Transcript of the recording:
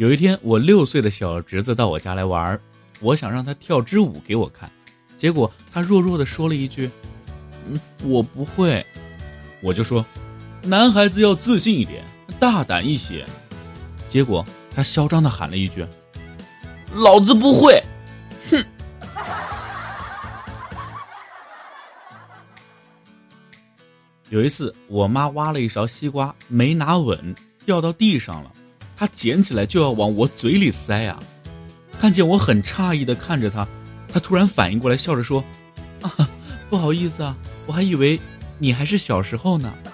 有一天，我六岁的小侄子到我家来玩，我想让他跳支舞给我看，结果他弱弱的说了一句：“嗯，我不会。”我就说：“男孩子要自信一点，大胆一些。”结果他嚣张的喊了一句：“老子不会！”哼。有一次，我妈挖了一勺西瓜没拿稳，掉到地上了。他捡起来就要往我嘴里塞啊。看见我很诧异的看着他他突然反应过来笑着说啊不好意思啊我还以为你还是小时候呢。